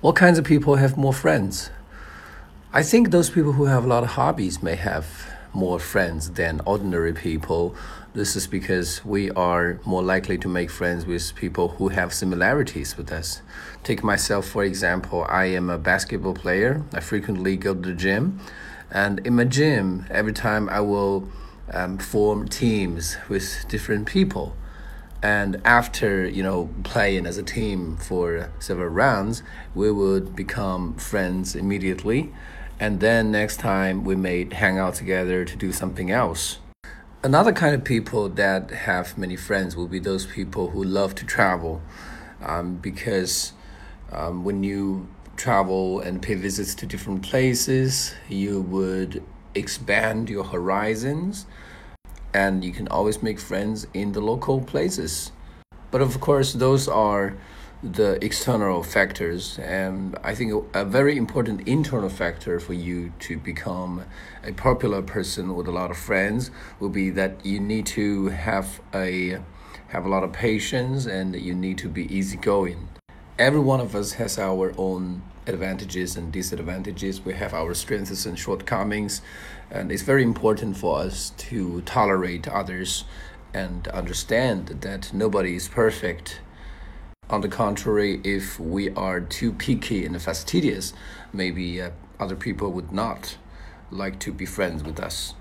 What kinds of people have more friends? I think those people who have a lot of hobbies may have more friends than ordinary people. This is because we are more likely to make friends with people who have similarities with us. Take myself, for example, I am a basketball player. I frequently go to the gym. And in my gym, every time I will um, form teams with different people and after you know playing as a team for several rounds we would become friends immediately. And then next time we may hang out together to do something else. Another kind of people that have many friends will be those people who love to travel um, because um, when you travel and pay visits to different places you would expand your horizons and you can always make friends in the local places. But of course, those are the external factors, and I think a very important internal factor for you to become a popular person with a lot of friends will be that you need to have a have a lot of patience and you need to be easygoing. Every one of us has our own advantages and disadvantages. We have our strengths and shortcomings, and it's very important for us to tolerate others and understand that nobody is perfect. On the contrary, if we are too picky and fastidious, maybe uh, other people would not like to be friends with us.